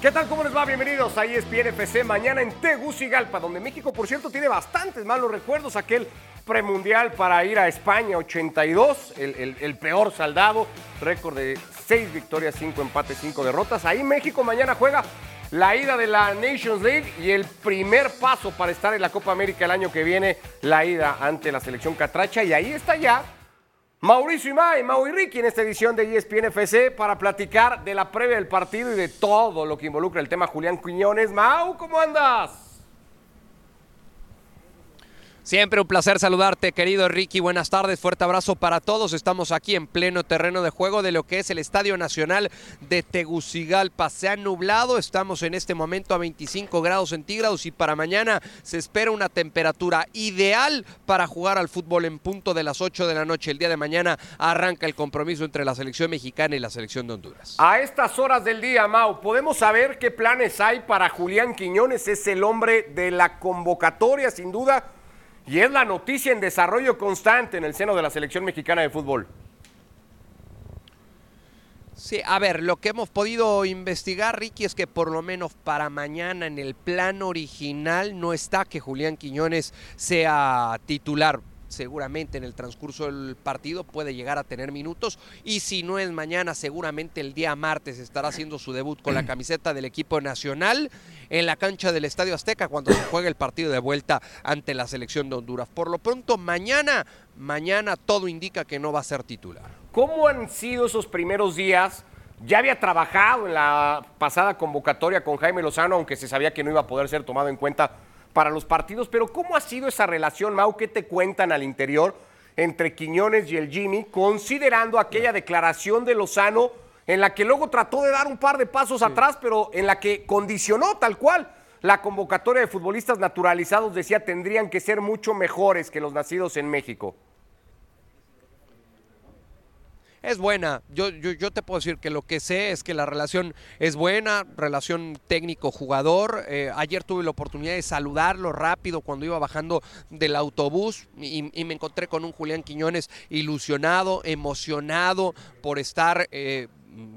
¿Qué tal? ¿Cómo les va? Bienvenidos a ESPN FC mañana en Tegucigalpa, donde México, por cierto, tiene bastantes malos recuerdos. Aquel premundial para ir a España 82, el, el peor saldado, récord de 6 victorias, 5 empates, 5 derrotas. Ahí México mañana juega la ida de la Nations League y el primer paso para estar en la Copa América el año que viene, la ida ante la selección catracha. Y ahí está ya Mauricio Imay, Mau y Ricky en esta edición de ESPN FC para platicar de la previa del partido y de todo lo que involucra el tema Julián Quiñones. Mau, ¿cómo andas? Siempre un placer saludarte, querido Ricky. Buenas tardes, fuerte abrazo para todos. Estamos aquí en pleno terreno de juego de lo que es el Estadio Nacional de Tegucigalpa. Se ha nublado, estamos en este momento a 25 grados centígrados y para mañana se espera una temperatura ideal para jugar al fútbol en punto de las 8 de la noche. El día de mañana arranca el compromiso entre la selección mexicana y la selección de Honduras. A estas horas del día, Mau, ¿podemos saber qué planes hay para Julián Quiñones? Es el hombre de la convocatoria, sin duda y es la noticia en desarrollo constante en el seno de la selección mexicana de fútbol. Sí, a ver, lo que hemos podido investigar, Ricky, es que por lo menos para mañana en el plan original no está que Julián Quiñones sea titular seguramente en el transcurso del partido puede llegar a tener minutos y si no es mañana seguramente el día martes estará haciendo su debut con la camiseta del equipo nacional en la cancha del Estadio Azteca cuando se juegue el partido de vuelta ante la selección de Honduras. Por lo pronto mañana, mañana todo indica que no va a ser titular. ¿Cómo han sido esos primeros días? Ya había trabajado en la pasada convocatoria con Jaime Lozano, aunque se sabía que no iba a poder ser tomado en cuenta para los partidos, pero ¿cómo ha sido esa relación, Mau? ¿Qué te cuentan al interior entre Quiñones y el Jimmy, considerando aquella declaración de Lozano en la que luego trató de dar un par de pasos atrás, pero en la que condicionó tal cual la convocatoria de futbolistas naturalizados, decía, tendrían que ser mucho mejores que los nacidos en México? Es buena. Yo, yo, te puedo decir que lo que sé es que la relación es buena, relación técnico-jugador. Eh, ayer tuve la oportunidad de saludarlo rápido cuando iba bajando del autobús y, me encontré con un Julián Quiñones ilusionado, emocionado por estar eh,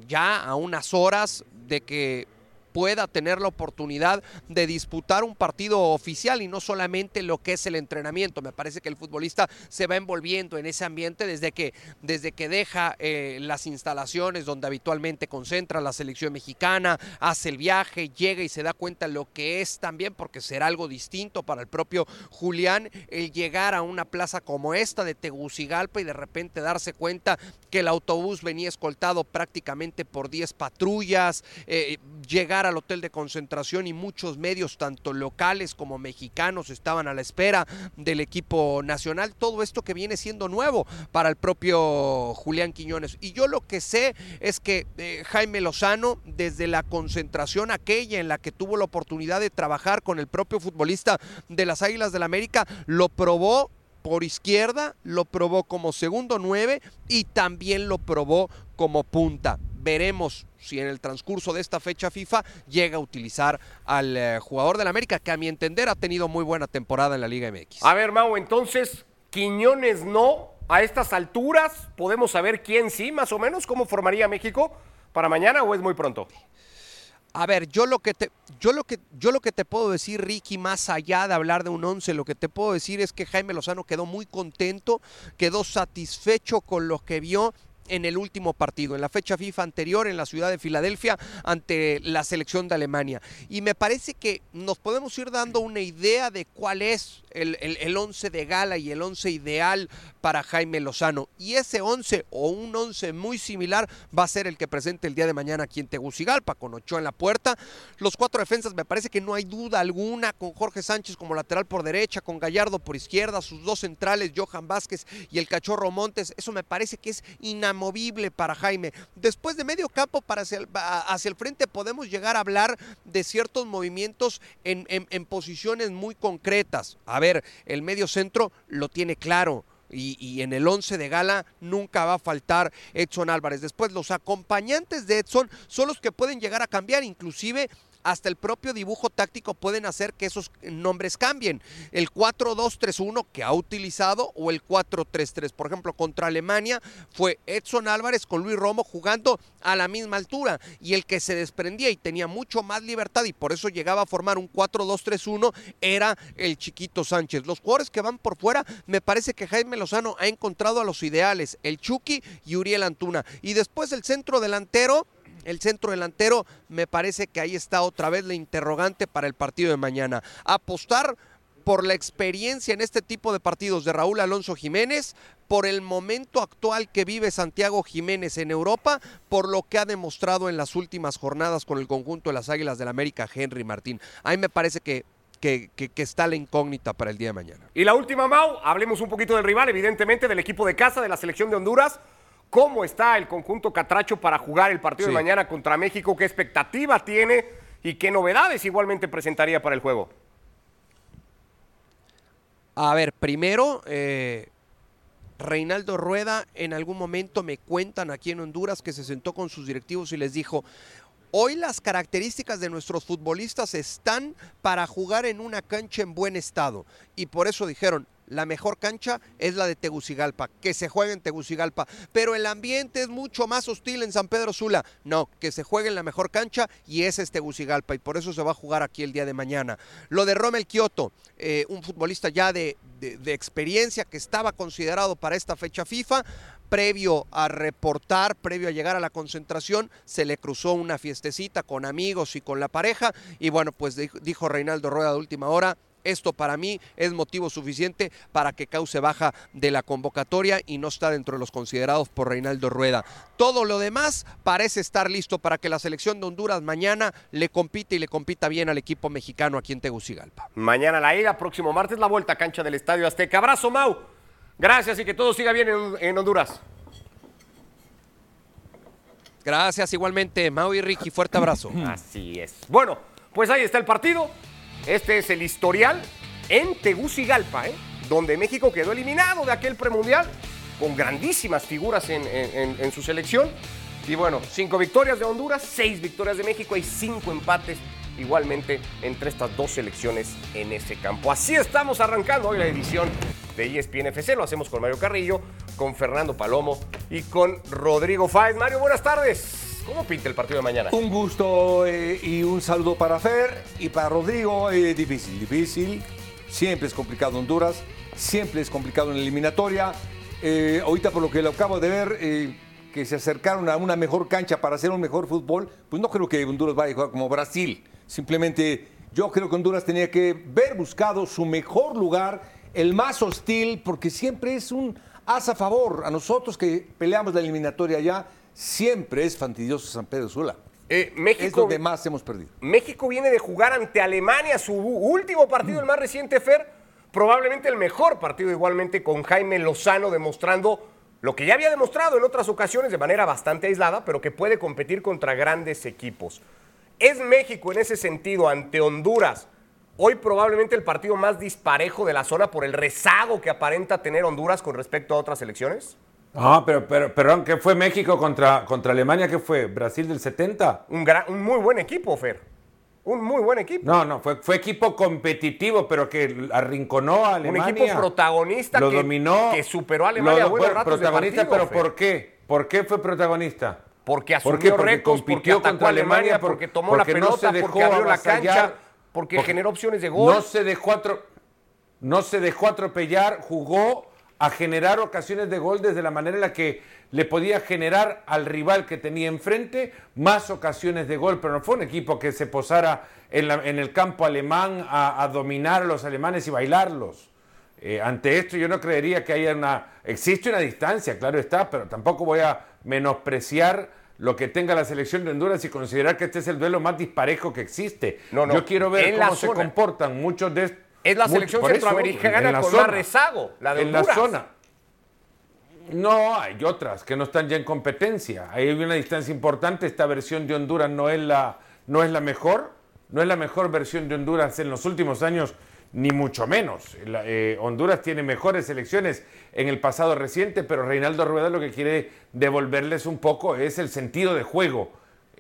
ya a unas horas de que pueda tener la oportunidad de disputar un partido oficial y no solamente lo que es el entrenamiento. Me parece que el futbolista se va envolviendo en ese ambiente desde que, desde que deja eh, las instalaciones donde habitualmente concentra la selección mexicana, hace el viaje, llega y se da cuenta lo que es también, porque será algo distinto para el propio Julián, el llegar a una plaza como esta de Tegucigalpa y de repente darse cuenta que el autobús venía escoltado prácticamente por 10 patrullas, eh, llegar al hotel de concentración y muchos medios, tanto locales como mexicanos, estaban a la espera del equipo nacional. Todo esto que viene siendo nuevo para el propio Julián Quiñones. Y yo lo que sé es que eh, Jaime Lozano, desde la concentración aquella en la que tuvo la oportunidad de trabajar con el propio futbolista de las Águilas del la América, lo probó por izquierda, lo probó como segundo nueve y también lo probó como punta. Veremos si en el transcurso de esta fecha FIFA llega a utilizar al eh, jugador del América, que a mi entender ha tenido muy buena temporada en la Liga MX. A ver, Mau, entonces, Quiñones no, a estas alturas, ¿podemos saber quién sí, más o menos? ¿Cómo formaría México para mañana o es muy pronto? A ver, yo lo que te, yo lo que, yo lo que te puedo decir, Ricky, más allá de hablar de un once, lo que te puedo decir es que Jaime Lozano quedó muy contento, quedó satisfecho con lo que vio en el último partido, en la fecha FIFA anterior en la ciudad de Filadelfia ante la selección de Alemania. Y me parece que nos podemos ir dando una idea de cuál es el, el, once de gala y el once ideal para Jaime Lozano. Y ese once o un once muy similar va a ser el que presente el día de mañana aquí en Tegucigalpa, con Ochoa en la puerta. Los cuatro defensas me parece que no hay duda alguna, con Jorge Sánchez como lateral por derecha, con Gallardo por izquierda, sus dos centrales, Johan Vázquez y el Cachorro Montes. Eso me parece que es inamovible para Jaime. Después de medio campo para hacia el, hacia el frente podemos llegar a hablar de ciertos movimientos en, posiciones muy concretas. A ver, el medio centro lo tiene claro. Y, en el 11 de gala nunca va a faltar Edson Álvarez. Después los acompañantes de Edson son los que pueden llegar a cambiar, inclusive hasta el propio dibujo táctico pueden hacer que esos nombres cambien. El 4-2-3-1 que ha utilizado o el 4-3-3. Por ejemplo, contra Alemania fue Edson Álvarez con Luis Romo jugando a la misma altura y el que se desprendía y tenía mucho más libertad y por eso llegaba a formar un 4-2-3-1 era el chiquito Sánchez. Los jugadores que van por fuera, me parece que Jaime Lozano ha encontrado a los ideales, el Chucky y Uriel Antuna. Y después el centro delantero, el centro delantero, me parece que ahí está otra vez la interrogante para el partido de mañana. Apostar por la experiencia en este tipo de partidos de Raúl Alonso Jiménez, por el momento actual que vive Santiago Jiménez en Europa, por lo que ha demostrado en las últimas jornadas con el conjunto de las Águilas del América, Henry Martín. A mí me parece que que, está la incógnita para el día de mañana. Y la última, Mau, hablemos un poquito del rival, evidentemente del equipo de casa de la selección de Honduras. ¿Cómo está el conjunto Catracho para jugar el partido de mañana contra México? ¿Qué expectativa tiene y qué novedades igualmente presentaría para el juego? A ver, primero, eh, Reinaldo Rueda en algún momento me cuentan aquí en Honduras que se sentó con sus directivos y les dijo, hoy las características de nuestros futbolistas están para jugar en una cancha en buen estado y por eso dijeron, la mejor cancha es la de Tegucigalpa, que se juegue en Tegucigalpa, pero el ambiente es mucho más hostil en San Pedro Sula. No, que se juegue en la mejor cancha y ese es Tegucigalpa y por eso se va a jugar aquí el día de mañana. Lo de Rommel Kioto, eh, un futbolista ya de, de experiencia que estaba considerado para esta fecha FIFA, previo a reportar, previo a llegar a la concentración, se le cruzó una fiestecita con amigos y con la pareja y bueno, pues dijo Reinaldo Rueda de última hora, esto para mí es motivo suficiente para que cause baja de la convocatoria y no está dentro de los considerados por Reinaldo Rueda. Todo lo demás parece estar listo para que la selección de Honduras mañana le compite y le compita bien al equipo mexicano aquí en Tegucigalpa. Mañana la ida, próximo martes la vuelta a cancha del Estadio Azteca. Abrazo, Mau. Gracias y que todo siga bien en, en Honduras. Gracias igualmente, Mau y Ricky. Fuerte abrazo. Así es. Bueno, pues ahí está el partido. Este es el historial en Tegucigalpa, ¿eh? donde México quedó eliminado de aquel premundial con grandísimas figuras en, su selección. Y bueno, cinco victorias de Honduras, seis victorias de México y cinco empates igualmente entre estas dos selecciones en ese campo. Así estamos arrancando hoy la edición de ESPN FC. Lo hacemos con Mario Carrillo, con Fernando Palomo y con Rodrigo Fáez. Mario, buenas tardes. ¿Cómo pinta el partido de mañana? Un gusto eh, y un saludo para Fer y para Rodrigo. Eh, difícil, difícil. Siempre es complicado Honduras, siempre es complicado en la eliminatoria. Eh, ahorita por lo que lo acabo de ver, que se acercaron a una mejor cancha para hacer un mejor fútbol, pues no creo que Honduras vaya a jugar como Brasil. Simplemente yo creo que Honduras tenía que ver buscado su mejor lugar, el más hostil, porque siempre es un as a favor. A nosotros que peleamos la eliminatoria allá, siempre es fastidioso San Pedro Sula. Eh, México, es donde más hemos perdido. México viene de jugar ante Alemania su último partido, el más reciente, Fer, probablemente el mejor partido igualmente con Jaime Lozano demostrando lo que ya había demostrado en otras ocasiones de manera bastante aislada, pero que puede competir contra grandes equipos. ¿Es México en ese sentido ante Honduras hoy probablemente el partido más disparejo de la zona por el rezago que aparenta tener Honduras con respecto a otras elecciones? Ah, pero, pero, perdón, ¿qué fue México contra, contra Alemania? ¿Qué fue? ¿Brasil del 70? Un, un muy buen equipo, Fer. Un muy buen equipo. No, no, fue, fue equipo competitivo, pero que arrinconó a Alemania. Un equipo protagonista lo que, dominó, que superó a Alemania. Lo, protagonista, pero ¿por qué? ¿Por qué fue protagonista? Porque asumió porque récords, compitió contra Alemania, porque, tomó la pelota, porque abrió la cancha, porque, generó opciones de gol. No se dejó, no se dejó atropellar, jugó a generar ocasiones de gol desde la manera en la que le podía generar al rival que tenía enfrente más ocasiones de gol, pero no fue un equipo que se posara en, el campo alemán a, dominar a los alemanes y bailarlos. Eh, ante esto yo no creería que haya una... Existe una distancia, claro está, pero tampoco voy a menospreciar lo que tenga la selección de Honduras y considerar que este es el duelo más disparejo que existe. No, no, yo quiero ver cómo se comportan muchos de estos es la selección centroamericana con más rezago, la de En la zona. No, hay otras que no están ya en competencia. Hay una distancia importante. Esta versión de Honduras no es la, no es la mejor. No es la mejor versión de Honduras en los últimos años, ni mucho menos. Eh, Honduras tiene mejores selecciones en el pasado reciente, pero Reinaldo Rueda lo que quiere devolverles un poco es el sentido de juego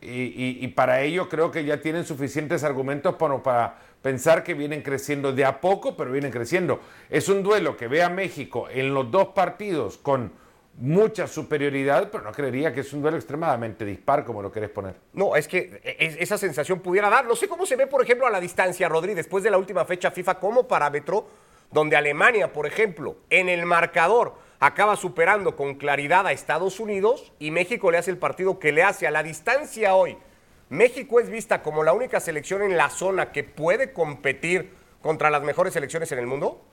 Y, y- y para ello creo que ya tienen suficientes argumentos para, para pensar que vienen creciendo de a poco, pero vienen creciendo. Es un duelo que ve a México en los dos partidos con mucha superioridad, pero no creería que es un duelo extremadamente dispar como lo querés poner. No, es que es- esa sensación pudiera dar. No sé cómo se ve, por ejemplo, a la distancia, Rodri, después de la última fecha FIFA como parámetro, donde Alemania, por ejemplo, en el marcador acaba superando con claridad a Estados Unidos y México le hace el partido que le hace a la distancia hoy. México es vista como la única selección en la zona que puede competir contra las mejores selecciones en el mundo.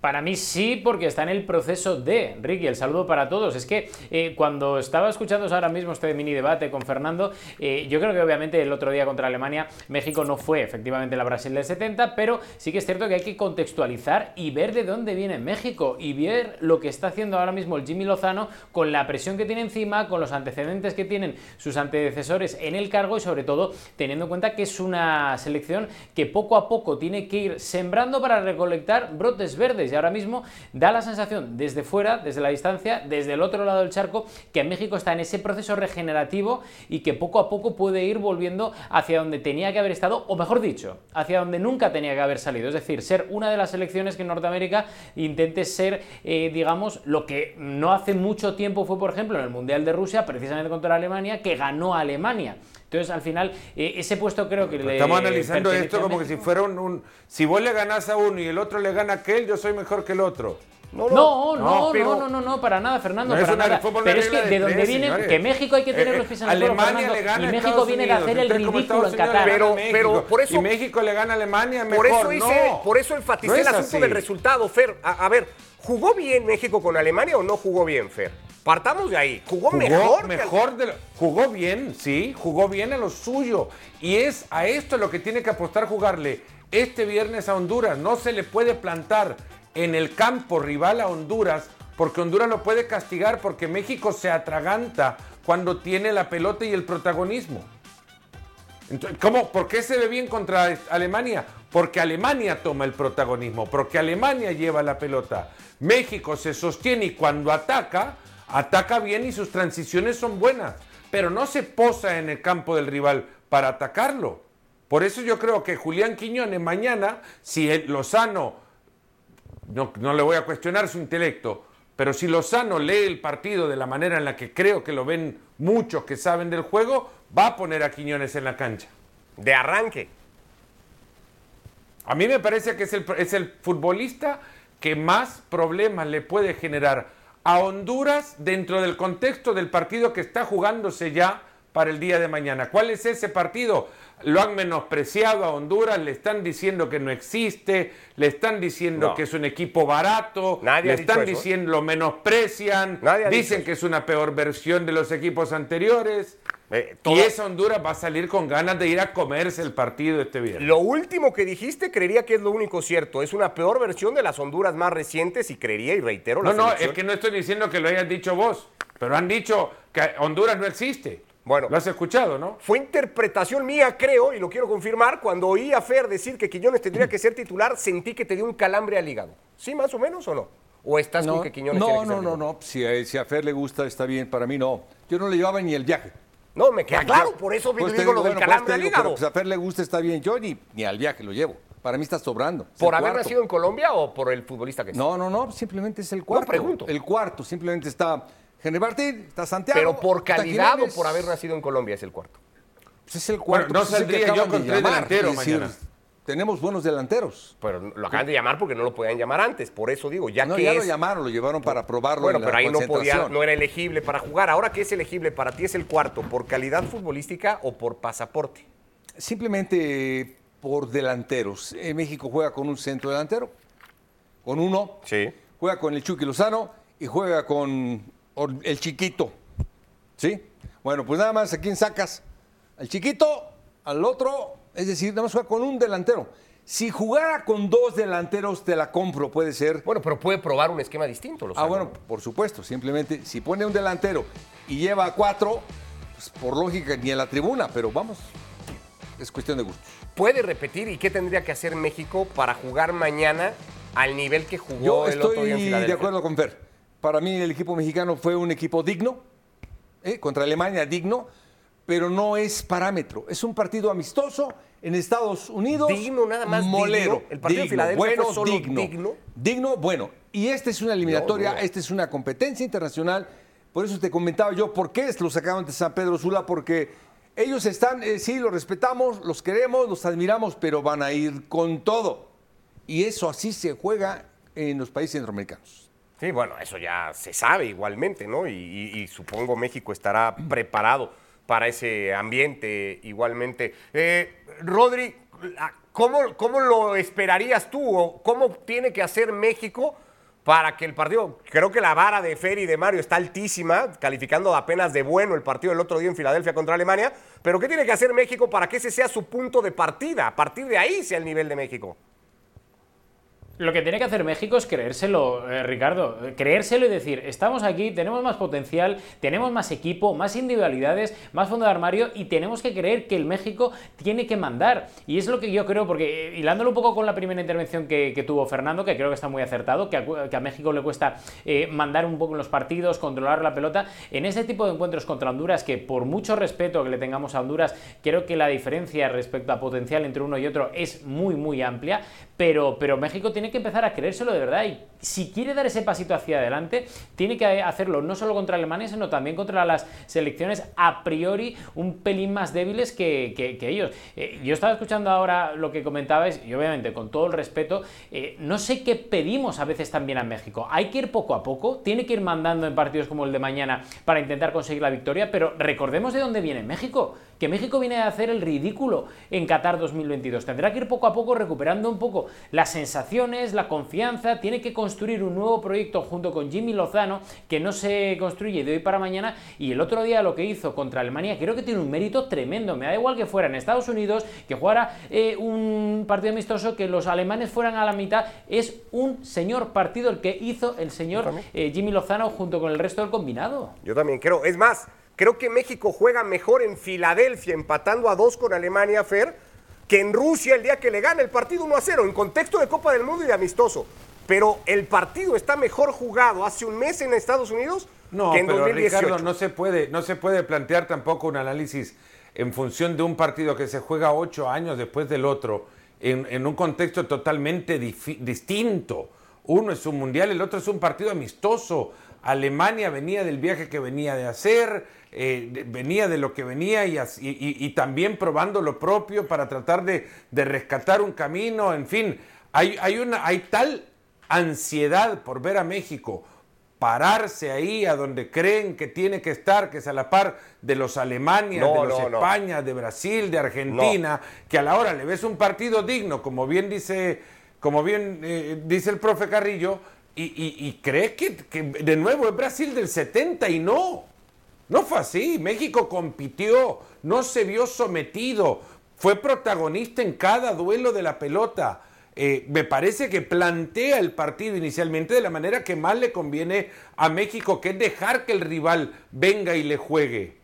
Para mí sí, porque está en el proceso de. Ricky, el saludo para todos. Es que eh, cuando estaba escuchando ahora mismo este mini debate con Fernando, eh, yo creo que obviamente el otro día contra Alemania, México no fue efectivamente la Brasil del 70, pero sí que es cierto que hay que contextualizar y ver de dónde viene México y ver lo que está haciendo ahora mismo el Jimmy Lozano con la presión que tiene encima, con los antecedentes que tienen sus antecesores en el cargo y sobre todo teniendo en cuenta que es una selección que poco a poco tiene que ir sembrando para recolectar brotes verdes y ahora mismo da la sensación desde fuera, desde la distancia, desde el otro lado del charco, que México está en ese proceso regenerativo y que poco a poco puede ir volviendo hacia donde tenía que haber estado, o mejor dicho, hacia donde nunca tenía que haber salido. Es decir, ser una de las selecciones que en Norteamérica intente ser, eh, digamos, lo que no hace mucho tiempo fue, por ejemplo, en el Mundial de Rusia, precisamente contra Alemania, que ganó Alemania. Entonces, al final, eh, ese puesto creo que le Estamos analizando esto como que si fuera un, un- Si vos le ganás a uno y el otro le gana a aquel, yo soy mejor que el otro. No, no, no, pero- no, no, no, para nada, Fernando, para nada. Pero es que de de donde tres, viene, señores. que México hay que tener los pies en el suelo, Alemania Fernando, le gana y México Estados viene de hacer el ridículo en Qatar. Pero- pero por eso- y México le gana a Alemania, mejor. Por eso hice, no. por eso enfaticé No el asunto así. del resultado, Fer. A, a ver, ¿jugó bien México con Alemania o no jugó bien, Fer? Partamos de ahí. ¿Jugó, Jugó mejor? que- mejor de lo- jugó bien, sí, jugó bien a lo suyo. Y es a esto lo que tiene que apostar jugarle este viernes a Honduras. No se le puede plantar en el campo rival a Honduras, porque Honduras lo puede castigar, porque México se atraganta cuando tiene la pelota y el protagonismo. Entonces, ¿cómo? ¿Por qué se ve bien contra Alemania? Porque Alemania toma el protagonismo, porque Alemania lleva la pelota. México se sostiene y cuando ataca, ataca bien y sus transiciones son buenas, pero no se posa en el campo del rival para atacarlo. Por eso yo creo que Julián Quiñones mañana, si Lozano, no, no le voy a cuestionar su intelecto, pero si Lozano lee el partido de la manera en la que creo que lo ven muchos que saben del juego, va a poner a Quiñones en la cancha. De arranque. A mí me parece que es el, es el futbolista que más problemas le puede generar a Honduras dentro del contexto del partido que está jugándose ya para el día de mañana. ¿Cuál es ese partido? Lo han menospreciado a Honduras, le están diciendo que no existe, le están diciendo No. que es un equipo barato, Nadie le están diciendo, lo menosprecian, Nadie dicen que es una peor versión de los equipos anteriores. Eh, Y esa Honduras va a salir con ganas de ir a comerse el partido este viernes. Lo último que dijiste creería que es lo único cierto. Es una peor versión de las Honduras más recientes y creería y reitero la No, no, es que no estoy diciendo que lo hayas dicho vos, pero han dicho que Honduras no existe. Bueno. Lo has escuchado, ¿no? Fue interpretación mía, creo, y lo quiero confirmar. Cuando oí a Fer decir que Quiñones tendría que ser titular, sentí que te dio un calambre al hígado. ¿Sí, más o menos o no? ¿O estás con que Quiñones tiene no, que no, ser no, titular? no. Si a, si a Fer le gusta, está bien. Para mí no. Yo no le llevaba ni el viaje. No, me queda No, claro, por eso pues digo lo del bueno, pues calambre al digo, hígado. pero, pues, a Fer le gusta, está bien. Yo ni, ni al viaje lo llevo. Para mí está sobrando. Es ¿Por haber cuarto. nacido en Colombia o por el futbolista que es? No, no, no. Simplemente es el cuarto. pregunto. El cuarto. Simplemente está Henry Martín, está Santiago. Pero por calidad o por haber nacido en Colombia es el cuarto. Pues es el cuarto. Bueno, no pues saldría yo con de tres delanteros decir, mañana. Tenemos buenos delanteros. Pero lo acaban de llamar porque no lo podían llamar antes. Por eso digo, ya No, que ya es... lo llamaron, lo llevaron para probarlo Bueno, en la pero ahí no podía, no era elegible para jugar. Ahora que es elegible para ti es el cuarto, ¿por calidad futbolística o por pasaporte? Simplemente por delanteros. En México juega con un centro delantero, con uno, Sí. juega con el Chucky Lozano y juega con el chiquito. ¿Sí? Bueno, pues nada más, ¿a quién sacas? Al chiquito, al otro, es decir, nada más juega con un delantero. Si jugara con dos delanteros, te la compro, puede ser. Bueno, pero puede probar un esquema distinto. Ah, Lozano. bueno, por supuesto. Simplemente, si pone un delantero y lleva a cuatro, pues por lógica ni en la tribuna, pero vamos, es cuestión de gustos. ¿Puede repetir y qué tendría que hacer México para jugar mañana al nivel que jugó Yo el otro día en estoy Filadelfia? de acuerdo con Fer. Para mí el equipo mexicano fue un equipo digno, ¿eh? contra Alemania digno, pero no es parámetro. Es un partido amistoso en Estados Unidos. Digno, nada más Molero. digno. El partido de Filadelfia bueno, fue solo digno. digno. Digno, bueno. Y esta es una eliminatoria, No, no. esta es una competencia internacional. Por eso te comentaba yo por qué lo sacaron de San Pedro Sula, porque ellos están, eh, sí, los respetamos, los queremos, los admiramos, pero van a ir con todo. Y eso así se juega en los países centroamericanos. Sí, bueno, eso ya se sabe igualmente, ¿no? Y, y- y supongo México estará preparado para ese ambiente igualmente. Eh, Rodri, ¿cómo, ¿cómo lo esperarías tú o cómo tiene que hacer México para que el partido, creo que la vara de Fer y de Mario está altísima, calificando apenas de bueno el partido del otro día en Filadelfia contra Alemania, pero ¿qué tiene que hacer México para que ese sea su punto de partida? A partir de ahí sea el nivel de México. Lo que tiene que hacer México es creérselo, eh, Ricardo. Creérselo y decir, estamos aquí, tenemos más potencial, tenemos más equipo, más individualidades, más fondo de armario y tenemos que creer que el México tiene que mandar. Y es lo que yo creo, porque eh, hilándolo un poco con la primera intervención que, tuvo Fernando, que creo que está muy acertado, que a, México le cuesta eh, mandar un poco en los partidos, controlar la pelota, en ese tipo de encuentros contra Honduras, que por mucho respeto que le tengamos a Honduras, creo que la diferencia respecto a potencial entre uno y otro es muy, muy amplia, pero, pero México tiene que empezar a creérselo de verdad y si quiere dar ese pasito hacia adelante, tiene que hacerlo no solo contra Alemania, sino también contra las selecciones a priori un pelín más débiles que, que- que ellos. Eh, yo estaba escuchando ahora lo que comentabais y obviamente con todo el respeto, eh, no sé qué pedimos a veces también a México. Hay que ir poco a poco, tiene que ir mandando en partidos como el de mañana para intentar conseguir la victoria, pero recordemos de dónde viene México, que México viene a hacer el ridículo en Qatar 2022. Tendrá que ir poco a poco recuperando un poco las sensaciones, la confianza, tiene que construir un nuevo proyecto junto con Jimmy Lozano que no se construye de hoy para mañana y el otro día lo que hizo contra Alemania creo que tiene un mérito tremendo. Me da igual que fuera en Estados Unidos, que jugara eh, un partido amistoso, que los alemanes fueran a la mitad. Es un señor partido el que hizo el señor eh, Jimmy Lozano junto con el resto del combinado. Yo también creo. Es más, creo que México juega mejor en Filadelfia, empatando a dos con Alemania, Fer, que en Rusia el día que le gana el partido 1 a 0, en contexto de Copa del Mundo y de amistoso. Pero el partido está mejor jugado hace un mes en Estados Unidos No, que en pero 2018. Ricardo, no se, puede, no se puede plantear tampoco un análisis en función de un partido que se juega ocho años después del otro, en, en un contexto totalmente distinto. Uno es un mundial, el otro es un partido amistoso. Alemania venía del viaje que venía de hacer, eh, venía de lo que venía y- y también probando lo propio para tratar de, de rescatar un camino, en fin, hay, hay, una, hay tal ansiedad por ver a México pararse ahí a donde creen que tiene que estar, que es a la par de los Alemania, No, de los no, no. España, de Brasil, de Argentina, que a la hora le ves un partido digno, como bien dice, como bien eh, dice el profe Carrillo, y, y, y crees que, que de nuevo es Brasil del 70 y no. No fue así. México compitió, no se vio sometido, fue protagonista en cada duelo de la pelota. Eh, me parece que plantea el partido inicialmente de la manera que más le conviene a México, que es dejar que el rival venga y le juegue.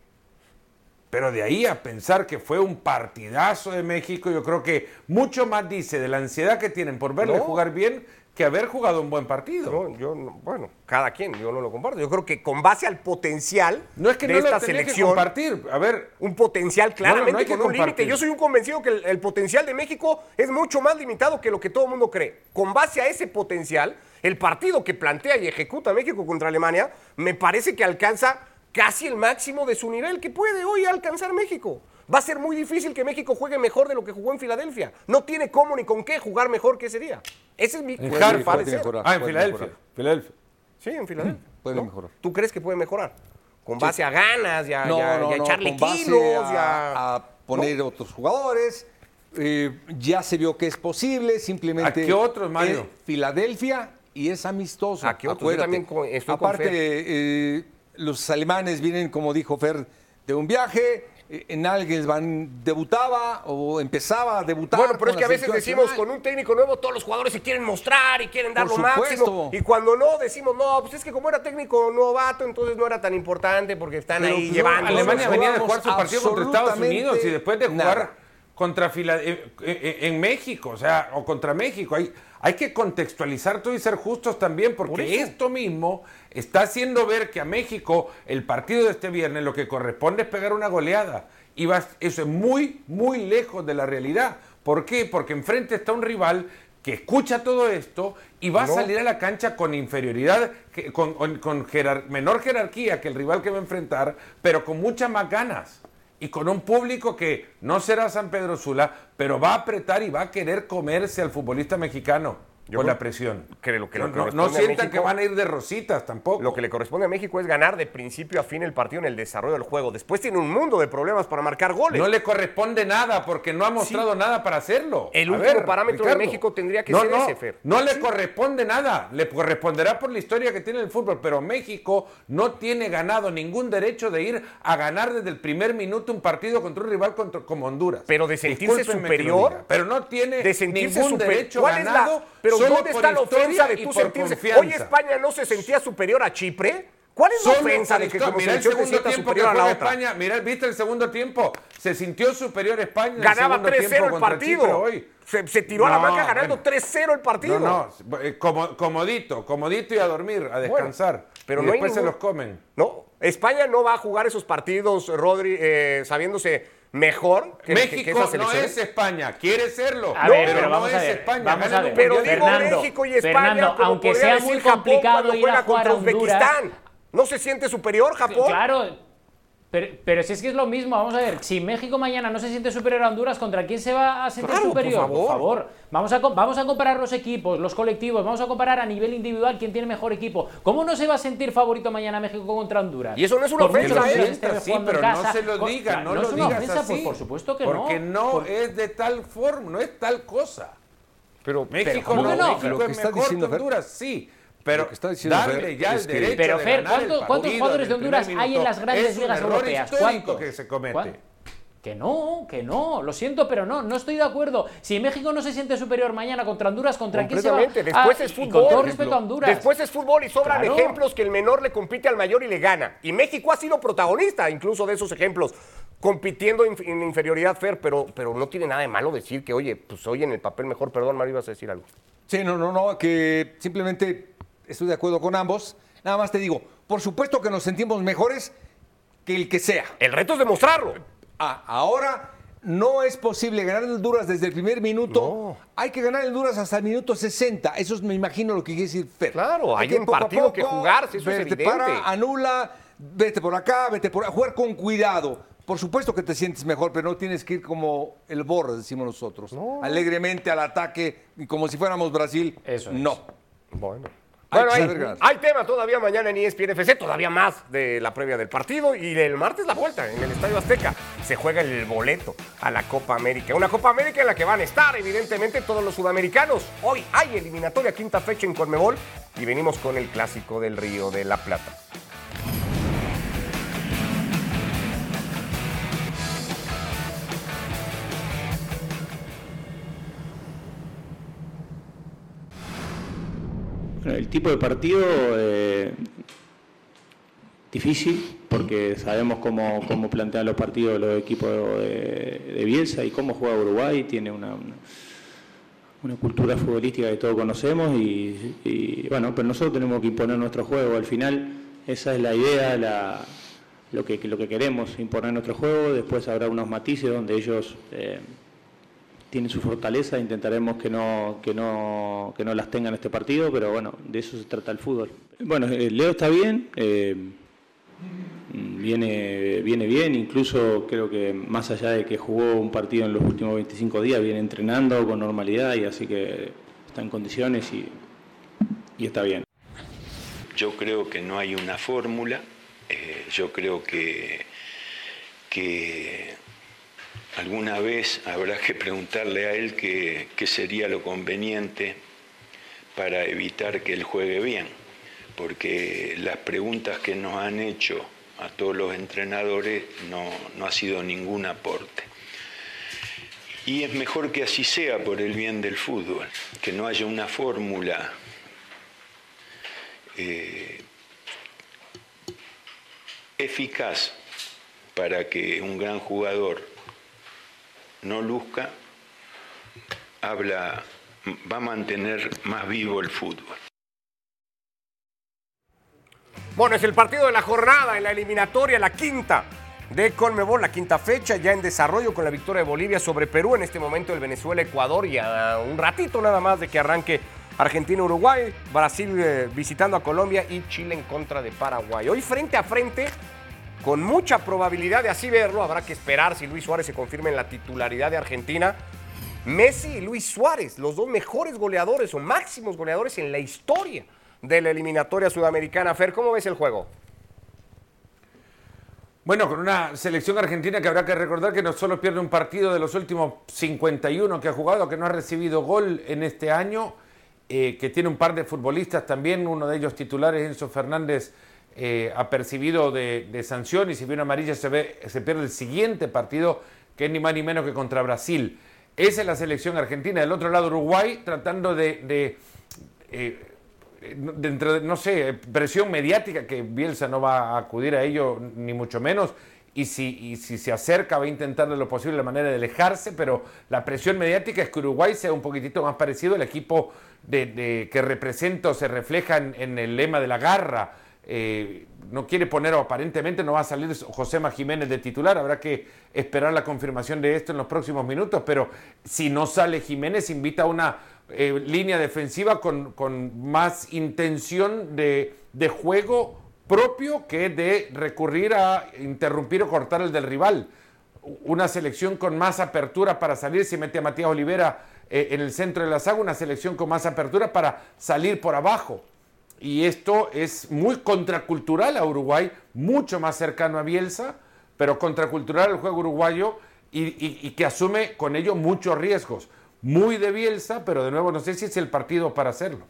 Pero de ahí a pensar que fue un partidazo de México, yo creo que mucho más dice de la ansiedad que tienen por verle No. jugar bien que haber jugado un buen partido. No, yo no- bueno, cada quien, yo no lo comparto. Yo creo que con base al potencial No es que de no esta lo tenía que selección, compartir. A ver, un potencial claramente no que con un límite. Yo soy un convencido que el, el potencial de México es mucho más limitado que lo que todo el mundo cree. Con base a ese potencial, el partido que plantea y ejecuta México contra Alemania me parece que alcanza casi el máximo de su nivel que puede hoy alcanzar México. Va a ser muy difícil que México juegue mejor de lo que jugó en Filadelfia. No tiene cómo ni con qué jugar mejor que ese día. Ese es mi En parecer. mejorar. ah, en Filadelfia. mejorar. Filadelfia. Sí, en Filadelfia. Puede ¿no? mejorar. ¿Tú crees que puede mejorar? Con base a ganas y a, No, y a- no, y a no, echarle con kilos a, y a- a poner otros jugadores. Eh, ya se vio que es posible, simplemente. ¿A qué otros, Mario? es Filadelfia y es amistoso. ¿A qué otros? Yo también con Aparte, Fer. eh, los alemanes vienen, como dijo Fer, de un viaje. Eh, En alguien van, debutaba o empezaba a debutar. Bueno, pero es que a veces decimos nacional. con un técnico nuevo todos los jugadores se quieren mostrar y quieren dar Por lo máximo. supuesto. Y cuando no, decimos, no, pues es que como era técnico novato, entonces no era tan importante porque están Pero, ahí pues, llevando. Alemania venía de jugar su partido contra Estados Unidos y después de jugar nada. contra Fila- eh, eh, en México, o sea, o contra México. Hay, hay que contextualizar todo y ser justos también, porque esto mismo está haciendo ver que a México el partido de este viernes lo que corresponde es pegar una goleada. Y va- eso es muy, muy lejos de la realidad. ¿Por qué? Porque enfrente está un rival que escucha todo esto y va a salir a la cancha con inferioridad, con, con- con jerar- menor jerarquía que el rival que va a enfrentar, pero con muchas más ganas. Y con un público que no será San Pedro Sula, pero va a apretar y va a querer comerse al futbolista mexicano Yo con creo la presión. que lo que le no, sientan México- que van a ir de rositas tampoco. Lo que le corresponde a México es ganar de principio a fin el partido en el desarrollo del juego. Después tiene un mundo de problemas para marcar goles. No le corresponde nada porque no ha mostrado nada para hacerlo. El A último parámetro de. México tendría que No, ser no, ese, Fer. No le corresponde nada. Le corresponderá por la historia que tiene el fútbol. Pero México no tiene ganado ningún derecho de ir a ganar desde el primer minuto un partido contra un rival contra- como Honduras. Pero de sentirse Discúlpenme superior, diga, Pero no tiene de ningún derecho ¿Cuál es la- ganado. Pero solo ¿dónde está la ofensa de tú sentirse? confianza. Hoy España no se sentía superior a Chipre. ¿Cuál es la Solo ofensa de que como mira el segundo tiempo que a la? España, mira, ¿viste el segundo tiempo? Se sintió superior España Ganaba segundo 3-0 tiempo el partido. Hoy. Se, se tiró a la banca ganando bueno. 3-0 el partido. No, no, eh, como, comodito, comodito y a dormir, a descansar. pero y no hay después se los comen. No, España no va a jugar esos partidos, Rodri, eh, sabiéndose mejor que, que- que México esas no es España, quiere serlo, A ver, pero, pero no vamos a es ver, España. vamos a ver. Pero digo Fernando, México y España, Fernando, como aunque sea decir muy Japón complicado cuando ir a juega jugar contra a Honduras. Uzbekistán. ¿No se siente superior Japón? Claro, pero, pero si es que es lo mismo, vamos a ver, si México mañana no se siente superior a Honduras, ¿contra quién se va a sentir Claro, por superior? favor. Vamos, a, vamos a comparar los equipos, los colectivos, vamos a comparar a nivel individual quién tiene mejor equipo. ¿Cómo no se va a sentir favorito mañana México contra Honduras? Y eso no es una Por ofensa, que ¿eh? Honduras esté Sienta, sí, pero no se lo con- diga, no, no lo es una digas ofensa, así. pues por supuesto que porque no. no es de tal forma, no es tal cosa. Pero México ¿cómo no, que no? México Lo que es está mejor diciendo que Honduras, sí. Pero Lo que está diciendo darle Fer ya el derecho Pero de Fer, ganar ¿cuánto- ¿cuántos jugadores de Honduras hay en las grandes es un ligas error europeas? histórico ¿Cuántos? que se comete. Que no, que no, lo siento, pero no, no estoy de acuerdo. Si México no se siente superior mañana contra Honduras, ¿contra quién se va? Después Ah, es y fútbol. con todo respeto a Honduras. Después es fútbol y sobran Claro. ejemplos que el menor le compite al mayor y le gana. Y México ha sido protagonista incluso de esos ejemplos, compitiendo en, en inferioridad, Fer, pero, pero no tiene nada de malo decir que, oye, pues hoy en el papel mejor, perdón, Mario, ibas a decir algo. Sí, no, no, no, que simplemente estoy de acuerdo con ambos. Nada más te digo, por supuesto que nos sentimos mejores que el que sea. El reto es demostrarlo. Ah, ahora no es posible ganar en Honduras desde el primer minuto. Hay que ganar en Honduras hasta el minuto 60. Eso es, me imagino lo que quiere decir Fer. Claro, hay un partido que jugarse, eso es vete evidente. para, anula, vete por acá, vete por acá, jugar con cuidado. Por supuesto que te sientes mejor, pero no tienes que ir como el borre, decimos nosotros. Alegremente al ataque, y como si fuéramos Brasil. Eso es. No. Bueno. Hay tema todavía mañana en ESPN FC, todavía más de la previa del partido y el martes la vuelta en el Estadio Azteca. Se juega el boleto a la Copa América. Una Copa América en la que van a estar evidentemente todos los sudamericanos. Hoy hay eliminatoria quinta fecha en Conmebol y venimos con el clásico del Río de la Plata. El tipo de partido eh, difícil porque sabemos cómo, cómo plantean los partidos los equipos de, Bielsa y cómo juega Uruguay, tiene una, una, cultura futbolística que todos conocemos y, bueno, pero nosotros tenemos que imponer nuestro juego, al final esa es la idea, lo, que, lo que queremos, imponer nuestro juego, después habrá unos matices donde ellos... eh, tienen su fortaleza, intentaremos que no, que no, que no las tengan este partido, pero bueno, de eso se trata el fútbol. Bueno, eh, Leo está bien, eh, viene, viene bien, incluso creo que más allá de que jugó un partido en los últimos 25 días, viene entrenando con normalidad y así que está en condiciones y, y está bien. Yo creo que no hay una fórmula, eh, yo creo que, que alguna vez habrá que preguntarle a él qué, sería lo conveniente para evitar que él juegue bien, porque las preguntas que nos han hecho a todos los entrenadores no, no ha sido ningún aporte. Y es mejor que así sea por el bien del fútbol, que no haya una fórmula eh, eficaz para que un gran jugador no luzca, habla, va a mantener más vivo el fútbol. Bueno, es el partido de la jornada en la eliminatoria, la quinta de Conmebol, la quinta fecha ya en desarrollo con la victoria de Bolivia sobre Perú, en este momento el Venezuela-Ecuador y a un ratito nada más de que arranque Argentina-Uruguay, Brasil eh, visitando a Colombia y Chile en contra de Paraguay. Hoy frente a frente, con mucha probabilidad de así verlo, habrá que esperar si Luis Suárez se confirma en la titularidad de Argentina. Messi y Luis Suárez, los dos mejores goleadores o máximos goleadores en la historia de la eliminatoria sudamericana. Fer, ¿cómo ves el juego? Bueno, con una selección argentina que habrá que recordar que no solo pierde un partido de los últimos 51 que ha jugado, que no ha recibido gol en este año, eh, que tiene un par de futbolistas también, uno de ellos titulares, Enzo Fernández, eh, ha percibido de, sanción y si bien amarilla se, ve, se pierde el siguiente partido, que es ni más ni menos que contra Brasil. Esa es la selección argentina. Del otro lado, Uruguay, tratando de, de eh, dentro de, no sé, presión mediática, que Bielsa no va a acudir a ello, ni mucho menos, y si, si se acerca va a intentar de lo posible la manera de alejarse, pero la presión mediática es que Uruguay sea un poquitito más parecido al equipo de, que representa o se refleja en, el lema de la garra. Eh, no quiere poner, o aparentemente no va a salir José Jiménez de titular, habrá que esperar la confirmación de esto en los próximos minutos, pero si no sale Jiménez, invita a una eh, línea defensiva con, más intención de, de, juego propio que de recurrir a interrumpir o cortar el del rival. Una selección con más apertura para salir, si mete a Matías Olivera eh, en el centro de la saga, una selección con más apertura para salir por abajo. Y esto es muy contracultural a Uruguay, mucho más cercano a Bielsa, pero contracultural al juego uruguayo y, que asume con ello muchos riesgos muy de Bielsa, pero de nuevo no sé si es el partido para hacerlo.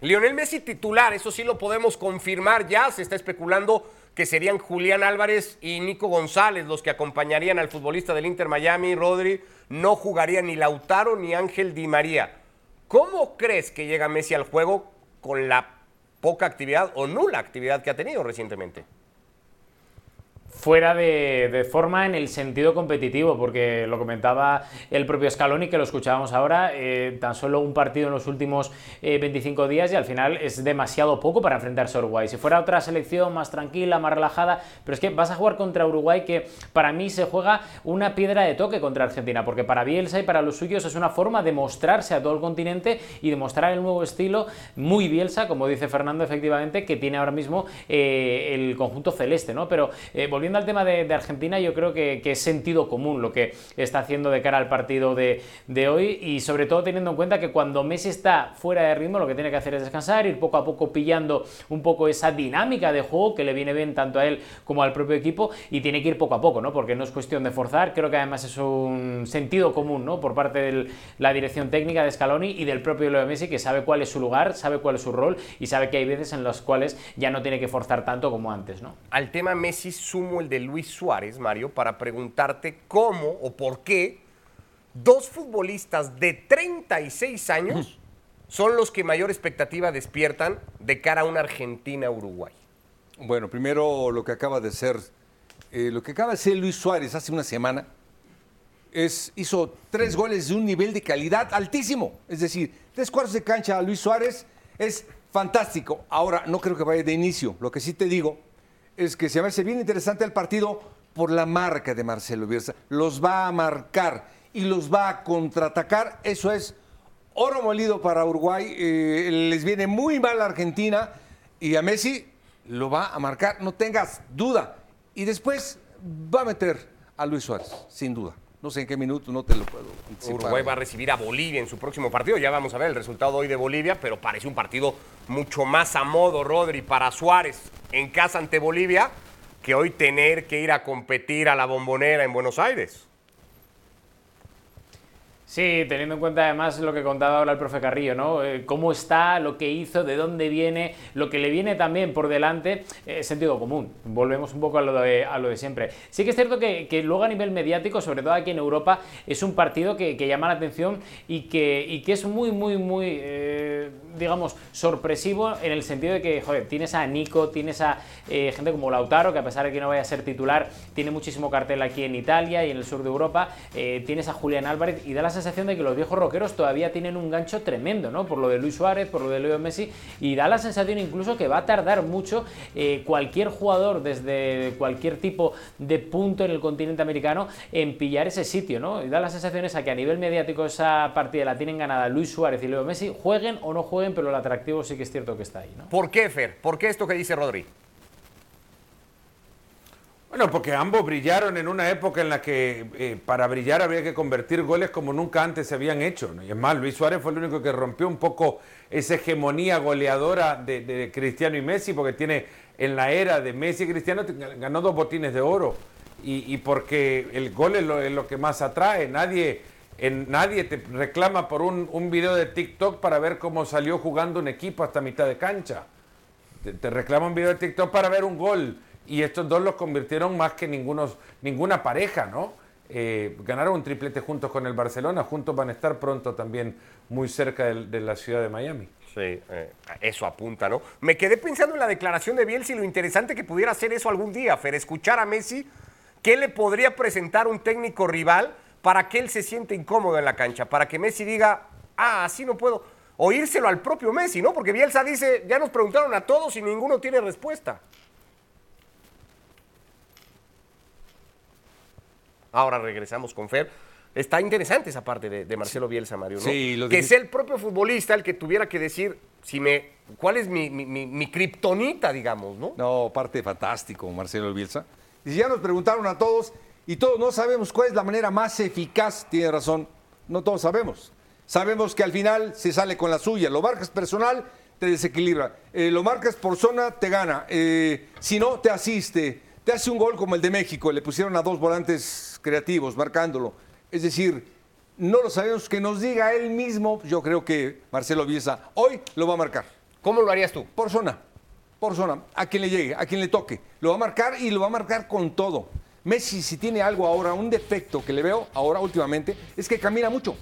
Lionel Messi titular, eso sí lo podemos confirmar ya, se está especulando que serían Julián Álvarez y Nico González los que acompañarían al futbolista del Inter Miami, Rodri, no jugaría ni Lautaro ni Ángel Di María. ¿Cómo crees que llega Messi al juego con la poca actividad o nula actividad que ha tenido recientemente? Fuera de, forma en el sentido competitivo, porque lo comentaba el propio Scaloni, que lo escuchábamos ahora, eh, tan solo un partido en los últimos eh, 25 días y al final es demasiado poco para enfrentarse a Uruguay. Si fuera otra selección más tranquila, más relajada, pero es que vas a jugar contra Uruguay que para mí se juega una piedra de toque contra Argentina, porque para Bielsa y para los suyos es una forma de mostrarse a todo el continente y de mostrar el nuevo estilo muy Bielsa, como dice Fernando efectivamente, que tiene ahora mismo eh, el conjunto celeste, ¿no? Pero volviendo al tema de, de Argentina, yo creo que, que, es sentido común lo que está haciendo de cara al partido de, de, hoy y sobre todo teniendo en cuenta que cuando Messi está fuera de ritmo lo que tiene que hacer es descansar, ir poco a poco pillando un poco esa dinámica de juego que le viene bien tanto a él como al propio equipo y tiene que ir poco a poco, ¿no? Porque no es cuestión de forzar, creo que además es un sentido común, ¿no? Por parte de la dirección técnica de Scaloni y del propio Leo Messi que sabe cuál es su lugar, sabe cuál es su rol y sabe que hay veces en las cuales ya no tiene que forzar tanto como antes, ¿no? Al tema Messi sumo el de Luis Suárez, Mario, para preguntarte cómo o por qué dos futbolistas de 36 años son los que mayor expectativa despiertan de cara a una Argentina-Uruguay. Bueno, primero lo que acaba de ser, eh, lo que acaba de ser Luis Suárez hace una semana, es, hizo tres goles de un nivel de calidad altísimo. Es decir, tres cuartos de cancha a Luis Suárez es fantástico. Ahora, no creo que vaya de inicio. Lo que sí te digo es que se me hace bien interesante el partido por la marca de Marcelo Bielsa. Los va a marcar y los va a contraatacar. Eso es oro molido para Uruguay. Eh, les viene muy mal a Argentina y a Messi lo va a marcar, no tengas duda. Y después va a meter a Luis Suárez, sin duda. No sé en qué minuto, no te lo puedo anticipar. Uruguay va a recibir a Bolivia en su próximo partido. Ya vamos a ver el resultado hoy de Bolivia, pero parece un partido mucho más a modo, Rodri, para Suárez en casa ante Bolivia que hoy tener que ir a competir a la bombonera en Buenos Aires. Sí, teniendo en cuenta además lo que contaba ahora el profe Carrillo, ¿no? Eh, cómo está, lo que hizo, de dónde viene, lo que le viene también por delante, eh, sentido común. Volvemos un poco a lo de, siempre. Sí que es cierto que, que, luego a nivel mediático, sobre todo aquí en Europa, es un partido que, que llama la atención y que, y que es muy, muy, muy, eh, digamos, sorpresivo en el sentido de que, joder, tienes a Nico, tienes a gente como Lautaro, que a pesar de que no vaya a ser titular, tiene muchísimo cartel aquí en Italia y en el sur de Europa, tienes a Julián Álvarez y da la sensación de que los viejos rockeros todavía tienen un gancho tremendo, ¿no? Por lo de Luis Suárez, por lo de Leo Messi, y da la sensación incluso que va a tardar mucho eh, cualquier jugador desde cualquier tipo de punto en el continente americano en pillar ese sitio, ¿no? Y da la sensación esa que a nivel mediático esa partida la tienen ganada Luis Suárez y Leo Messi, jueguen o no jueguen, pero el atractivo sí que es cierto que está ahí. ¿Por qué, Fer? ¿Por qué esto que dice Rodri? Bueno, porque ambos brillaron en una época en la que eh, para brillar había que convertir goles como nunca antes se habían hecho. Y es más, Luis Suárez fue el único que rompió un poco esa hegemonía goleadora de, Cristiano y Messi, porque tiene en la era de Messi y Cristiano ganó dos botines de oro. Y, porque el gol es lo, que más atrae. Nadie, en, nadie te reclama por un, video de TikTok para ver cómo salió jugando un equipo hasta mitad de cancha. Te reclama un video de TikTok para ver un gol y estos dos los convirtieron más que ningunos, ninguna pareja, ¿no? Eh, ganaron un triplete juntos con el Barcelona, juntos van a estar pronto también muy cerca de, la ciudad de Miami. Sí, eh, eso apunta, ¿no? Me quedé pensando en la declaración de Bielsa y lo interesante que pudiera hacer eso algún día, Fer, escuchar a Messi, ¿qué le podría presentar un técnico rival para que él se siente incómodo en la cancha? Para que Messi diga, ah, así no puedo. Oírselo al propio Messi, ¿no? Porque Bielsa dice, ya nos preguntaron a todos y ninguno tiene respuesta. Ahora regresamos con Fer. Está interesante esa parte de, Marcelo Bielsa, Mario. ¿no? Sí, lo que sea el propio futbolista el que tuviera que decir si me, cuál es mi, mi, kriptonita, digamos, ¿no? No, parte fantástico, Marcelo Bielsa. Y ya nos preguntaron a todos y todos no sabemos cuál es la manera más eficaz, tiene razón, no todos sabemos. Sabemos que al final se sale con la suya. Lo marcas personal, te desequilibra. Eh, lo marcas por zona, te gana. Eh, si no, te asiste te hace un gol como el de México, le pusieron a dos volantes creativos marcándolo. Es decir, no lo sabemos, que nos diga él mismo, yo creo que Marcelo Bielsa hoy lo va a marcar. ¿Cómo lo harías tú? Por zona, por zona, a quien le llegue, a quien le toque. Lo va a marcar y lo va a marcar con todo. Messi, si tiene algo ahora, un defecto que le veo ahora últimamente, es que camina mucho.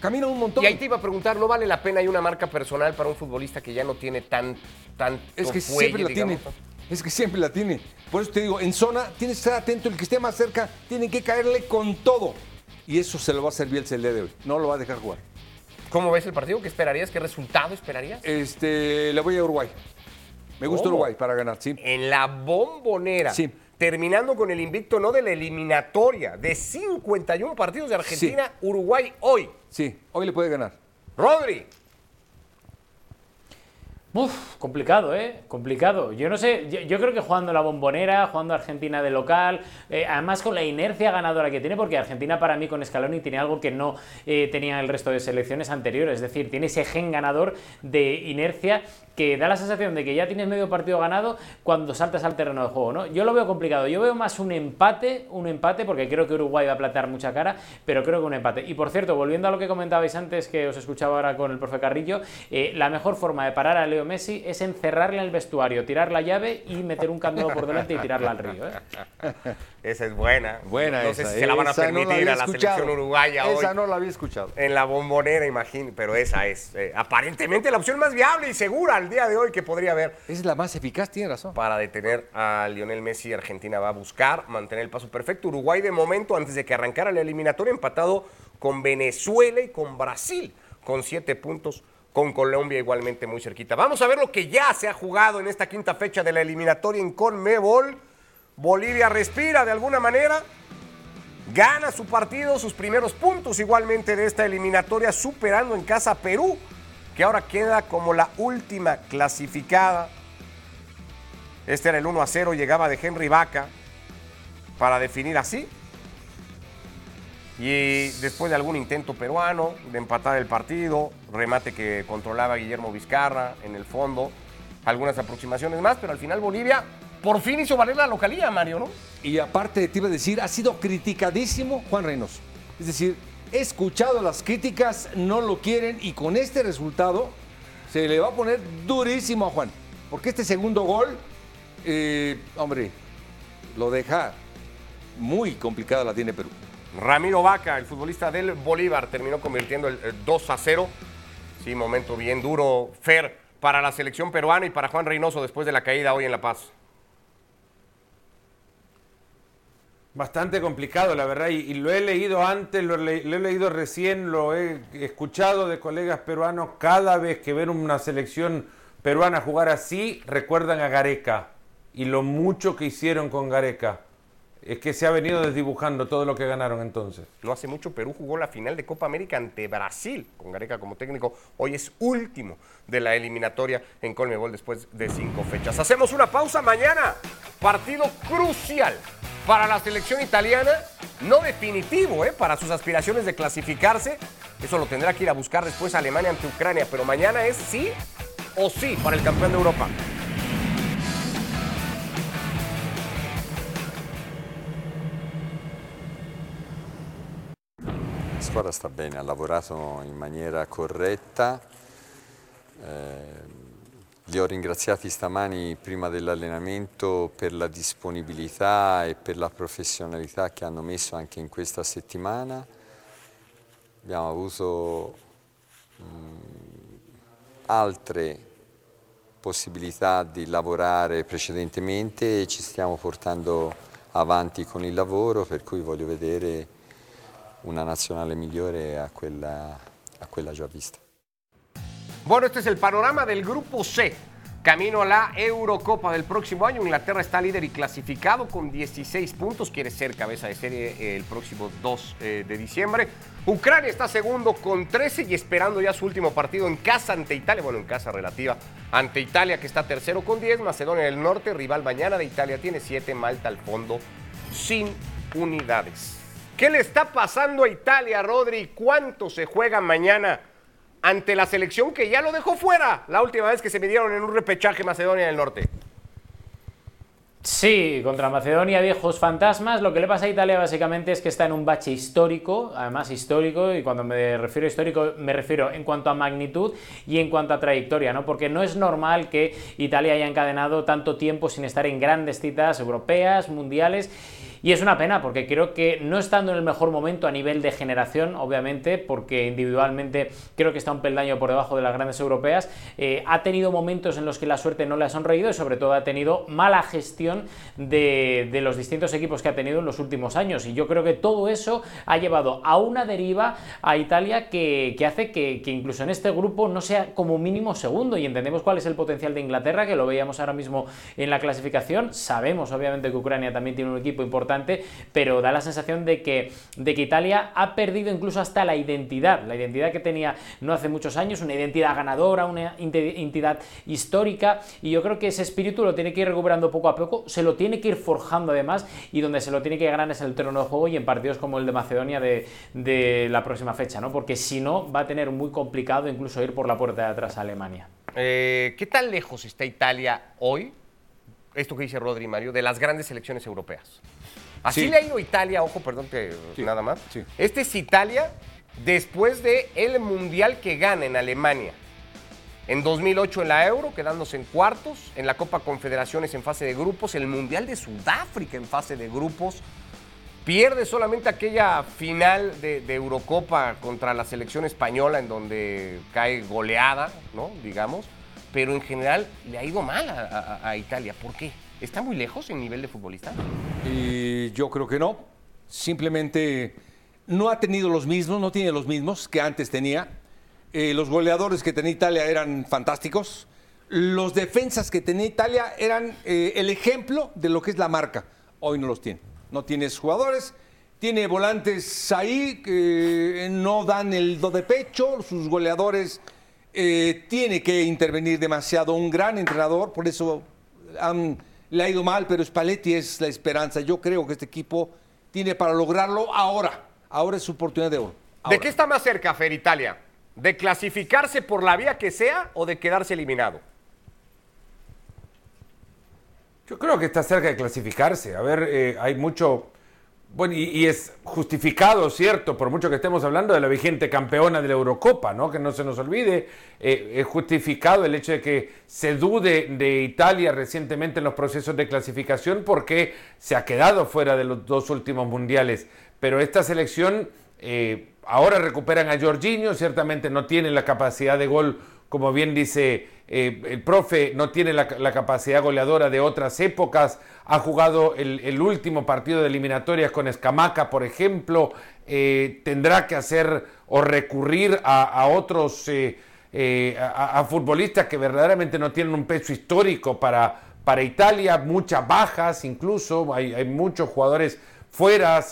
Camina un montón. Y ahí te iba a preguntar, ¿no vale la pena hay una marca personal para un futbolista que ya no tiene tan, tan Es que siempre la tiene. Es que siempre la tiene. Por eso te digo, en zona tienes que estar atento, el que esté más cerca tiene que caerle con todo. Y eso se lo va a Bielsa el día de hoy. No lo va a dejar jugar. ¿Cómo ves el partido? ¿Qué esperarías? ¿Qué resultado esperarías? Este, le voy a Uruguay. Me gusta Uruguay para ganar, sí. En la bombonera. Sí. Terminando con el invicto no de la eliminatoria, de 51 partidos de Argentina, Uruguay hoy. Sí, hoy le puede ganar. Rodri. Uf, complicado, ¿eh? Complicado. Yo no sé, yo, creo que jugando la bombonera, jugando Argentina de local, eh, además con la inercia ganadora que tiene, porque Argentina para mí con Scaloni tiene algo que no eh, tenía el resto de selecciones anteriores, es decir, tiene ese gen ganador de inercia que da la sensación de que ya tienes medio partido ganado cuando saltas al terreno de juego, ¿no? Yo lo veo complicado, yo veo más un empate, un empate, porque creo que Uruguay va a plantear mucha cara, pero creo que un empate. Y por cierto, volviendo a lo que comentabais antes, que os escuchaba ahora con el profe Carrillo, eh, la mejor forma de parar a Leo Messi es encerrarle en el vestuario, tirar la llave y meter un candado por delante y tirarla al río. ¿eh? Esa es buena. Buena no sé si se la van a permitir a la selección uruguaya hoy. Esa no la había escuchado. En la bombonera, imagino, pero esa es eh, aparentemente la opción más viable y segura al día de hoy que podría haber. Es la más eficaz, tiene razón. Para detener a Lionel Messi, Argentina va a buscar mantener el paso perfecto. Uruguay de momento, antes de que arrancara la eliminatoria, empatado con Venezuela y con Brasil, con siete puntos con Colombia igualmente muy cerquita. Vamos a ver lo que ya se ha jugado en esta quinta fecha de la eliminatoria en Conmebol. Bolivia respira de alguna manera, gana su partido, sus primeros puntos igualmente de esta eliminatoria, superando en casa a Perú, que ahora queda como la última clasificada. Este era el 1 a 0, llegaba de Henry Vaca para definir así. Y después de algún intento peruano de empatar el partido, remate que controlaba Guillermo Vizcarra en el fondo, algunas aproximaciones más, pero al final Bolivia por fin hizo valer la localía, Mario, ¿no? Y aparte te iba a decir, ha sido criticadísimo Juan Reynoso. Es decir, He escuchado las críticas, no lo quieren y con este resultado se le va a poner durísimo a Juan. Porque este segundo gol, eh, hombre, lo deja muy complicada la tiene Perú. Ramiro Vaca, el futbolista del Bolívar, terminó convirtiendo el, el 2 a 0. Sí, momento bien duro, Fer, para la selección peruana y para Juan Reynoso después de la caída hoy en La Paz. Bastante complicado, la verdad, y, lo he leído antes, lo, lo he leído recién, lo he escuchado de colegas peruanos. Cada vez que ven una selección peruana jugar así, recuerdan a Gareca y lo mucho que hicieron con Gareca. Es que se ha venido desdibujando todo lo que ganaron entonces. No hace mucho Perú jugó la final de Copa América ante Brasil, con Gareca como técnico. Hoy es último de la eliminatoria en Colmebol después de cinco fechas. Hacemos una pausa mañana. Partido crucial para la selección italiana. No definitivo, ¿eh? Para sus aspiraciones de clasificarse. Eso lo tendrá que ir a buscar después Alemania ante Ucrania. Pero mañana es sí o sí para el campeón de Europa. La squadra sta bene, ha lavorato in maniera corretta. Eh, li ho ringraziati stamani prima dell'allenamento per la disponibilità e per la professionalità che hanno messo anche in questa settimana. Abbiamo avuto mh, altre possibilità di lavorare precedentemente e ci stiamo portando avanti con il lavoro, per cui voglio vedere una nazionale migliore a quella, a quella già vista. Bueno, este es el panorama del grupo C. Camino a la Eurocopa del próximo año. Inglaterra está líder y clasificado con 16 puntos. Quiere ser cabeza de serie el próximo 2 eh, de diciembre. Ucrania está segundo con 13 y esperando ya su último partido en casa ante Italia. Bueno, en casa relativa ante Italia que está tercero con 10. Macedonia del Norte, rival mañana de Italia, tiene 7. Malta al fondo sin unidades. ¿Qué le está pasando a Italia, Rodri? ¿Cuánto se juega mañana? Ante la selección que ya lo dejó fuera la última vez que se midieron en un repechaje Macedonia del Norte. Sí, contra Macedonia, viejos fantasmas. Lo que le pasa a Italia básicamente es que está en un bache histórico, además histórico, y cuando me refiero a histórico me refiero en cuanto a magnitud y en cuanto a trayectoria, ¿no? Porque no es normal que Italia haya encadenado tanto tiempo sin estar en grandes citas europeas, mundiales. Y es una pena porque creo que no estando en el mejor momento a nivel de generación, obviamente, porque individualmente creo que está un peldaño por debajo de las grandes europeas, eh, ha tenido momentos en los que la suerte no le ha sonreído y sobre todo ha tenido mala gestión de, de los distintos equipos que ha tenido en los últimos años. Y yo creo que todo eso ha llevado a una deriva a Italia que, que hace que, que incluso en este grupo no sea como mínimo segundo. Y entendemos cuál es el potencial de Inglaterra, que lo veíamos ahora mismo en la clasificación. Sabemos obviamente que Ucrania también tiene un equipo importante pero da la sensación de que, de que Italia ha perdido incluso hasta la identidad, la identidad que tenía no hace muchos años, una identidad ganadora, una identidad histórica, y yo creo que ese espíritu lo tiene que ir recuperando poco a poco, se lo tiene que ir forjando además, y donde se lo tiene que ganar es el terreno de juego y en partidos como el de Macedonia de, de la próxima fecha, ¿no? porque si no va a tener muy complicado incluso ir por la puerta de atrás a Alemania. Eh, ¿Qué tan lejos está Italia hoy, esto que dice Rodri Mario, de las grandes selecciones europeas? Así Sí. le ha ido Italia, ojo, perdón que Sí, nada más. sí. Este es Italia después de el mundial que gana en Alemania. En 2008 en la Euro, quedándose en cuartos, en la Copa Confederaciones en fase de grupos, el Mundial de Sudáfrica en fase de grupos. Pierde solamente aquella final de, de Eurocopa contra la selección española en donde cae goleada, ¿no? Digamos. Pero en general le ha ido mal a, a- a Italia. ¿Por qué? ¿Está muy lejos en nivel de futbolista? Y yo creo que no. Simplemente no ha tenido los mismos, no tiene los mismos que antes tenía. Eh, los goleadores que tenía Italia eran fantásticos. Los defensas que tenía Italia eran eh, el ejemplo de lo que es la marca. Hoy no los tiene. No tienes jugadores, tiene volantes ahí que no dan el do de pecho. Sus goleadores eh, tiene que intervenir demasiado. Un gran entrenador, por eso han- le ha ido mal, pero Spalletti es la esperanza. Yo creo que este equipo tiene para lograrlo ahora. Ahora es su oportunidad de oro. ¿De qué está más cerca, Fer, Italia? ¿De clasificarse por la vía que sea o de quedarse eliminado? Yo creo que está cerca de clasificarse. A ver, eh, hay mucho. Bueno, y, es justificado, ¿cierto? Por mucho que estemos hablando de la vigente campeona de la Eurocopa, ¿no? Que no se nos olvide, eh, es justificado el hecho de que se dude de Italia recientemente en los procesos de clasificación porque se ha quedado fuera de los dos últimos mundiales. Pero esta selección, eh, ahora recuperan a Jorginho, ciertamente no tiene la capacidad de gol, como bien dice eh, el profe, no tiene la, capacidad goleadora de otras épocas, ha jugado el, último partido de eliminatorias con Escamaca, por ejemplo, eh, tendrá que hacer o recurrir a, otros, eh, a, futbolistas que verdaderamente no tienen un peso histórico para, para Italia, muchas bajas incluso, hay, muchos jugadores fuera,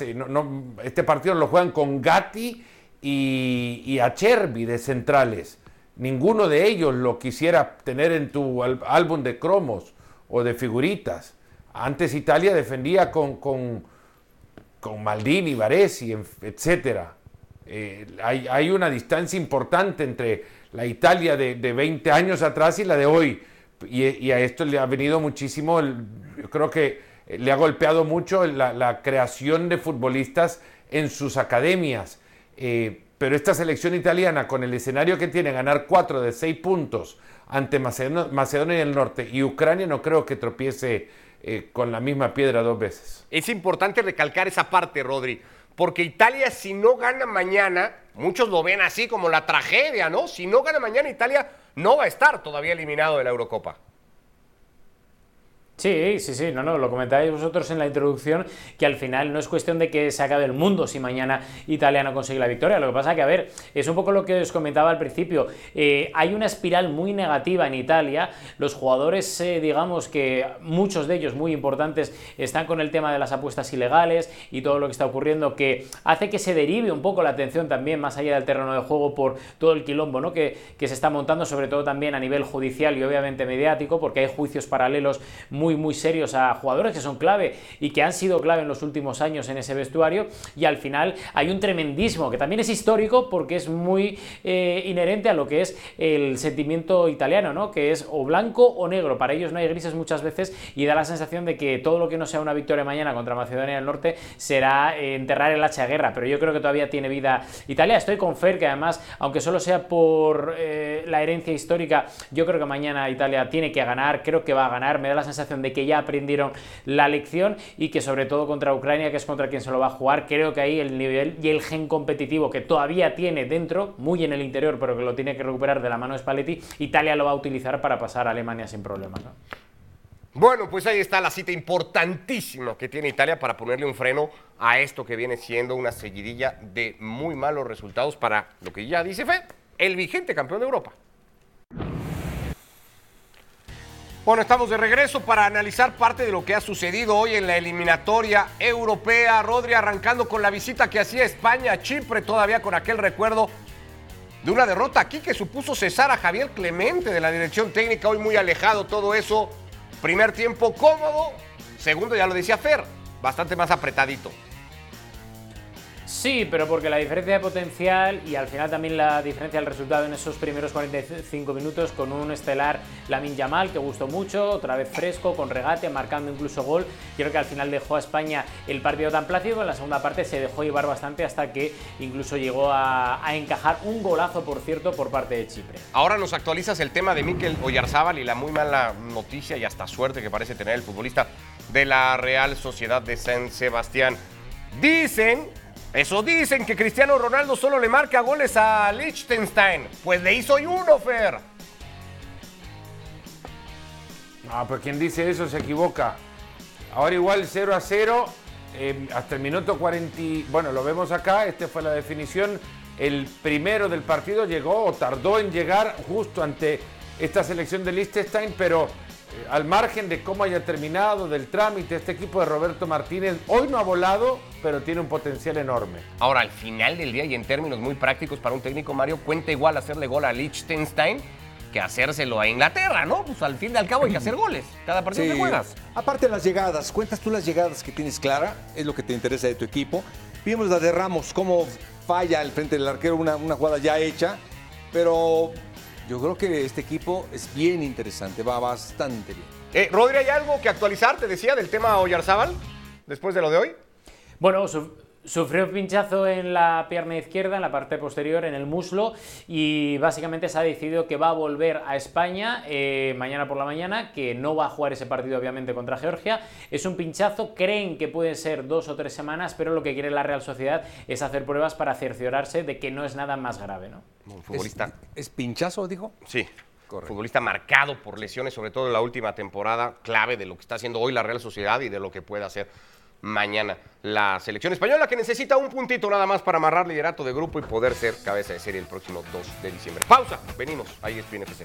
este partido lo juegan con Gatti y, y Acerbi de centrales. Ninguno de ellos lo quisiera tener en tu álbum de cromos o de figuritas. Antes Italia defendía con, con, con Maldini, Baresi, en- etcétera. Eh, hay, hay una distancia importante entre la Italia de, de 20 años atrás y la de hoy. Y, a esto le ha venido muchísimo, yo creo que eh, le ha golpeado mucho la, la creación de futbolistas en sus academias. Eh, pero esta selección italiana, con el escenario que tiene, ganar 4 de 6 puntos ante Macedonia, del Norte y Ucrania, no creo que tropiece eh, con la misma piedra dos veces. Es importante recalcar esa parte, Rodri, porque Italia si no gana mañana, muchos lo ven así como la tragedia, ¿no? Si no gana mañana Italia no va a estar todavía eliminado de la Eurocopa. Sí, sí, sí, no, no, lo comentáis vosotros en la introducción, que al final no es cuestión de que se acabe el mundo si mañana Italia no consigue la victoria. Lo que pasa que, a ver, es un poco lo que os comentaba al principio. Eh, hay una espiral muy negativa en Italia. Los jugadores, eh, digamos que muchos de ellos muy importantes, están con el tema de las apuestas ilegales y todo lo que está ocurriendo, que hace que se derive un poco la atención también más allá del terreno de juego por todo el quilombo ¿no? que, que se está montando, sobre todo también a nivel judicial y obviamente mediático, porque hay juicios paralelos muy, muy serios a jugadores que son clave y que han sido clave en los últimos años en ese vestuario. Y al final hay un tremendismo que también es histórico porque es muy eh, inherente a lo que es el sentimiento italiano, ¿no? que es o blanco o negro. Para ellos no hay grises muchas veces y da la sensación de que todo lo que no sea una victoria mañana contra Macedonia del Norte será eh, enterrar el hacha de guerra. Pero yo creo que todavía tiene vida Italia. Estoy con Fer, que además, aunque solo sea por eh, la herencia histórica, yo creo que mañana Italia tiene que ganar, creo que va a ganar. Me da la sensación de que ya aprendieron la lección y que sobre todo contra Ucrania, que es contra quien se lo va a jugar, creo que ahí el nivel y el gen competitivo que todavía tiene dentro, muy en el interior, pero que lo tiene que recuperar de la mano de Spalletti, Italia lo va a utilizar para pasar a Alemania sin problemas. ¿no? Bueno, pues ahí está la cita importantísima que tiene Italia para ponerle un freno a esto que viene siendo una seguidilla de muy malos resultados para lo que ya dice Fe, el vigente campeón de Europa. Bueno, estamos de regreso para analizar parte de lo que ha sucedido hoy en la eliminatoria europea. Rodri arrancando con la visita que hacía España a Chipre, todavía con aquel recuerdo de una derrota aquí que supuso cesar a Javier Clemente de la dirección técnica, hoy muy alejado todo eso. Primer tiempo cómodo, segundo ya lo decía Fer, bastante más apretadito. Sí, pero porque la diferencia de potencial y al final también la diferencia del resultado en esos primeros 45 minutos con un estelar Lamin Yamal que gustó mucho, otra vez fresco, con regate, marcando incluso gol. Creo que al final dejó a España el partido tan plácido, en la segunda parte se dejó llevar bastante hasta que incluso llegó a, encajar un golazo, por cierto, por parte de Chipre. Ahora nos actualizas el tema de Mikel Oyarzábal y la muy mala noticia y hasta suerte que parece tener el futbolista de la Real Sociedad de San Sebastián. Dicen, eso dicen, que Cristiano Ronaldo solo le marca goles a Liechtenstein. Pues le hizo hoy uno, Fer. No, pero quien dice eso se equivoca. Ahora igual 0 a 0, eh, hasta el minuto 40, y- bueno, lo vemos acá, esta fue la definición. El primero del partido llegó o tardó en llegar justo ante esta selección de Liechtenstein, pero al margen de cómo haya terminado, del trámite, este equipo de Roberto Martínez hoy no ha volado, pero tiene un potencial enorme. Ahora, al final del día y en términos muy prácticos para un técnico, Mario, cuenta igual hacerle gol a Liechtenstein que hacérselo a Inglaterra, ¿no? Pues al fin y al cabo hay que hacer goles cada partido que juegas. Aparte de las llegadas, cuentas tú las llegadas que tienes clara, es lo que te interesa de tu equipo. Vimos la de Ramos, cómo falla al frente del arquero, una, una jugada ya hecha, pero yo creo que este equipo es bien interesante, va bastante bien. Eh, Rodri, ¿hay algo que actualizar, te decía, del tema Oyarzábal después de lo de hoy? Bueno, su- sufrió pinchazo en la pierna izquierda, en la parte posterior, en el muslo, y básicamente se ha decidido que va a volver a España eh, mañana por la mañana, que no va a jugar ese partido obviamente contra Georgia. Es un pinchazo, creen que puede ser dos o tres semanas, pero lo que quiere la Real Sociedad es hacer pruebas para cerciorarse de que no es nada más grave, ¿no? Un futbolista. ¿Es, es pinchazo, dijo? Sí. Futbolista marcado por lesiones, sobre todo en la última temporada, clave de lo que está haciendo hoy la Real Sociedad y de lo que puede hacer mañana la selección española, que necesita un puntito nada más para amarrar liderato de grupo y poder ser cabeza de serie el próximo 2 de diciembre. Pausa, venimos, ahí es FC.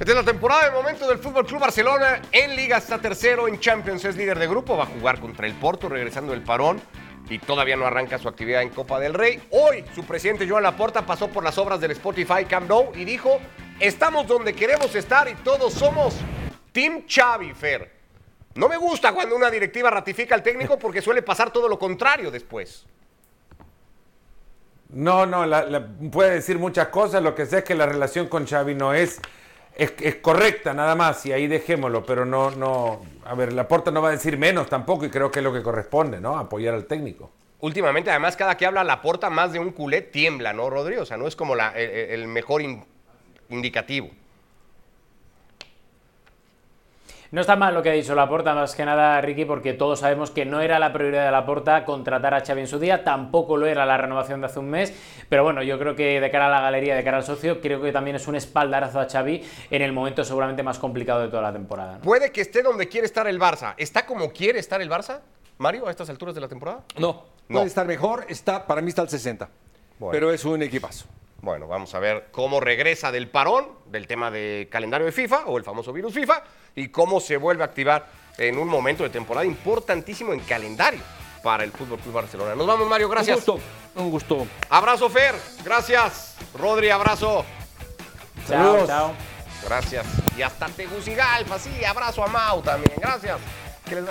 Esta es la temporada de momento del Fútbol Club Barcelona. En Liga está tercero, en Champions es líder de grupo. Va a jugar contra el Porto, regresando del parón. Y todavía no arranca su actividad en Copa del Rey. Hoy, su presidente Joan Laporta pasó por las obras del Spotify Camp Nou y dijo: Estamos donde queremos estar y todos somos Team Xavi Fer. No me gusta cuando una directiva ratifica al técnico porque suele pasar todo lo contrario después. No, no, puede decir muchas cosas. Lo que sé es que la relación con Xavi no es, es, es correcta, nada más, y ahí dejémoslo. Pero no, no. A ver, Laporta no va a decir menos tampoco, y creo que es lo que corresponde, ¿no? Apoyar al técnico. Últimamente, además, cada que habla Laporta, más de un culé tiembla, ¿no, Rodrigo? O sea, no es como la- el, el mejor in- indicativo. No está mal lo que ha dicho Laporta, más que nada, Ricky, porque todos sabemos que no era la prioridad de Laporta contratar a Xavi en su día, tampoco lo era la renovación de hace un mes, pero bueno, yo creo que de cara a la galería, de cara al socio, creo que también es un espaldarazo a Xavi en el momento seguramente más complicado de toda la temporada. ¿no? Puede que esté donde quiere estar el Barça. ¿Está como quiere estar el Barça, Mario, a estas alturas de la temporada? No. No. Puede estar mejor, está, para mí está al 60. Bueno. Pero es un equipazo. Bueno, vamos a ver cómo regresa del parón, del tema de calendario de FIFA o el famoso virus FIFA, y cómo se vuelve a activar en un momento de temporada importantísimo en calendario para el Fútbol Club Barcelona. Nos vamos, Mario, gracias. Un gusto. Un gusto. Abrazo, Fer, gracias. Rodri, abrazo. Chao, Saludos. chao. Gracias. Y hasta Tegucigalpa, sí, abrazo a Mau también, gracias. Que les